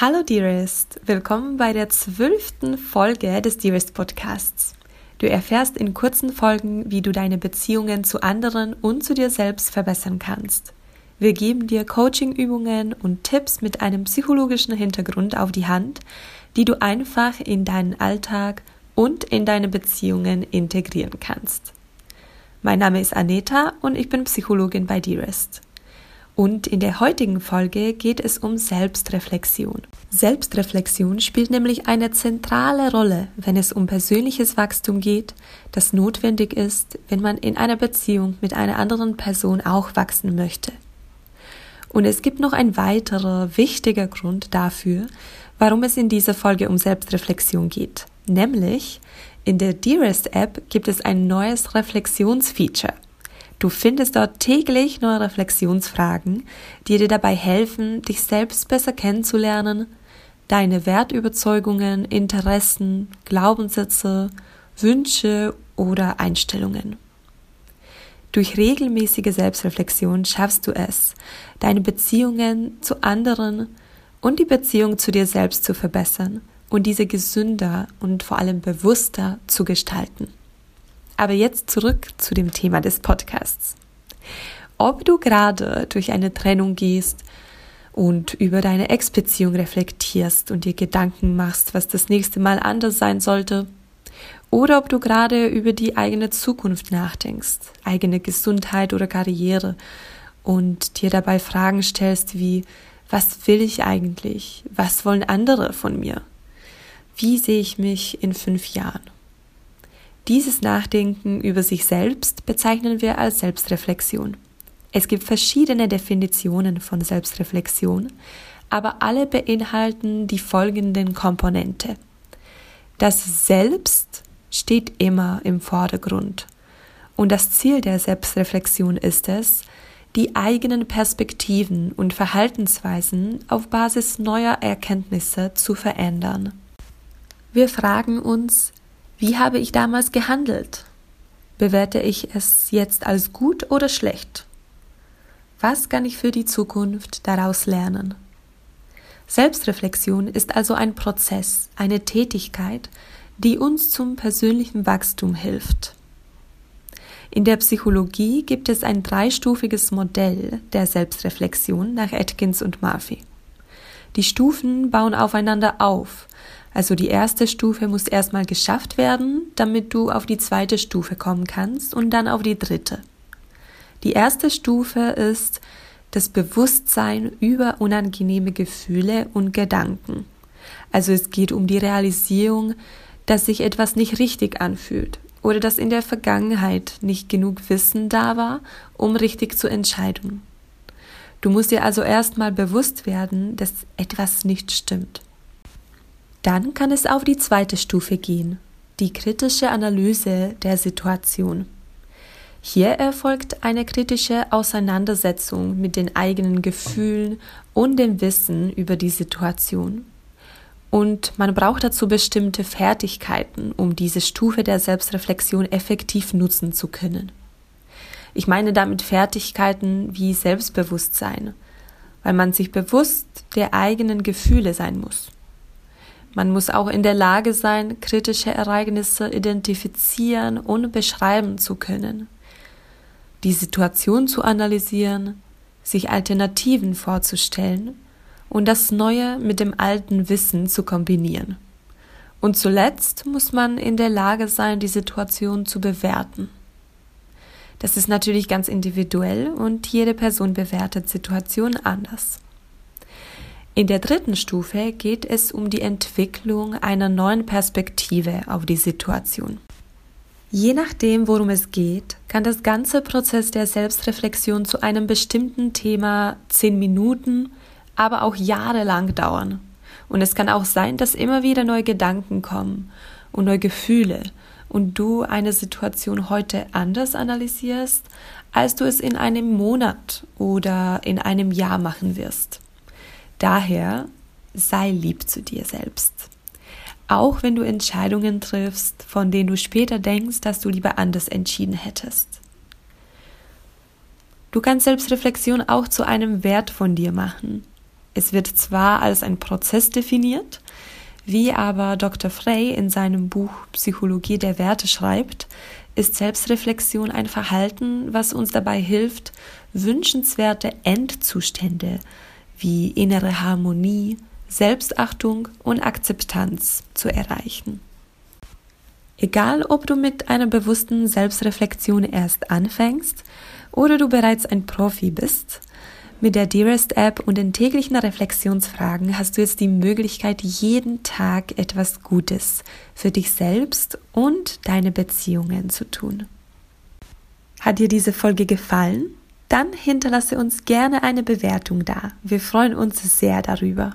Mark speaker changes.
Speaker 1: Hallo Dearest, willkommen bei der zwölften Folge des Dearest Podcasts. Du erfährst in kurzen Folgen, wie du deine Beziehungen zu anderen und zu dir selbst verbessern kannst. Wir geben dir Coachingübungen und Tipps mit einem psychologischen Hintergrund auf die Hand, die du einfach in deinen Alltag und in deine Beziehungen integrieren kannst. Mein Name ist Aneta und ich bin Psychologin bei Dearest. Und in der heutigen Folge geht es um Selbstreflexion. Selbstreflexion spielt nämlich eine zentrale Rolle, wenn es um persönliches Wachstum geht, das notwendig ist, wenn man in einer Beziehung mit einer anderen Person auch wachsen möchte. Und es gibt noch ein weiterer wichtiger Grund dafür, warum es in dieser Folge um Selbstreflexion geht. Nämlich, in der Dearest App gibt es ein neues Reflexionsfeature. Du findest dort täglich neue Reflexionsfragen, die dir dabei helfen, dich selbst besser kennenzulernen, deine Wertüberzeugungen, Interessen, Glaubenssätze, Wünsche oder Einstellungen. Durch regelmäßige Selbstreflexion schaffst du es, deine Beziehungen zu anderen und die Beziehung zu dir selbst zu verbessern und diese gesünder und vor allem bewusster zu gestalten. Aber jetzt zurück zu dem Thema des Podcasts. Ob du gerade durch eine Trennung gehst und über deine Ex-Beziehung reflektierst und dir Gedanken machst, was das nächste Mal anders sein sollte, oder ob du gerade über die eigene Zukunft nachdenkst, eigene Gesundheit oder Karriere und dir dabei Fragen stellst wie, was will ich eigentlich? Was wollen andere von mir? Wie sehe ich mich in fünf Jahren? Dieses Nachdenken über sich selbst bezeichnen wir als Selbstreflexion. Es gibt verschiedene Definitionen von Selbstreflexion, aber alle beinhalten die folgenden Komponente. Das Selbst steht immer im Vordergrund. Und das Ziel der Selbstreflexion ist es, die eigenen Perspektiven und Verhaltensweisen auf Basis neuer Erkenntnisse zu verändern. Wir fragen uns, wie habe ich damals gehandelt? Bewerte ich es jetzt als gut oder schlecht? Was kann ich für die Zukunft daraus lernen? Selbstreflexion ist also ein Prozess, eine Tätigkeit, die uns zum persönlichen Wachstum hilft. In der Psychologie gibt es ein dreistufiges Modell der Selbstreflexion nach Atkins und Murphy. Die Stufen bauen aufeinander auf, also die erste Stufe muss erstmal geschafft werden, damit du auf die zweite Stufe kommen kannst und dann auf die dritte. Die erste Stufe ist das Bewusstsein über unangenehme Gefühle und Gedanken. Also es geht um die Realisierung, dass sich etwas nicht richtig anfühlt oder dass in der Vergangenheit nicht genug Wissen da war, um richtig zu entscheiden. Du musst dir also erstmal bewusst werden, dass etwas nicht stimmt. Dann kann es auf die zweite Stufe gehen, die kritische Analyse der Situation. Hier erfolgt eine kritische Auseinandersetzung mit den eigenen Gefühlen und dem Wissen über die Situation. Und man braucht dazu bestimmte Fertigkeiten, um diese Stufe der Selbstreflexion effektiv nutzen zu können. Ich meine damit Fertigkeiten wie Selbstbewusstsein, weil man sich bewusst der eigenen Gefühle sein muss. Man muss auch in der Lage sein, kritische Ereignisse identifizieren und beschreiben zu können, die Situation zu analysieren, sich Alternativen vorzustellen und das Neue mit dem alten Wissen zu kombinieren. Und zuletzt muss man in der Lage sein, die Situation zu bewerten. Das ist natürlich ganz individuell und jede Person bewertet Situationen anders. In der dritten Stufe geht es um die Entwicklung einer neuen Perspektive auf die Situation. Je nachdem, worum es geht, kann das ganze Prozess der Selbstreflexion zu einem bestimmten Thema zehn Minuten, aber auch jahrelang dauern. Und es kann auch sein, dass immer wieder neue Gedanken kommen und neue Gefühle und du eine Situation heute anders analysierst, als du es in einem Monat oder in einem Jahr machen wirst. Daher sei lieb zu dir selbst. Auch wenn du Entscheidungen triffst, von denen du später denkst, dass du lieber anders entschieden hättest. Du kannst Selbstreflexion auch zu einem Wert von dir machen. Es wird zwar als ein Prozess definiert, wie aber Dr. Frey in seinem Buch Psychologie der Werte schreibt, ist Selbstreflexion ein Verhalten, was uns dabei hilft, wünschenswerte Endzustände wie innere Harmonie, Selbstachtung und Akzeptanz zu erreichen. Egal, ob du mit einer bewussten Selbstreflexion erst anfängst oder du bereits ein Profi bist, mit der Dearest App und den täglichen Reflexionsfragen hast du jetzt die Möglichkeit, jeden Tag etwas Gutes für dich selbst und deine Beziehungen zu tun. Hat dir diese Folge gefallen? Dann hinterlasse uns gerne eine Bewertung da. Wir freuen uns sehr darüber.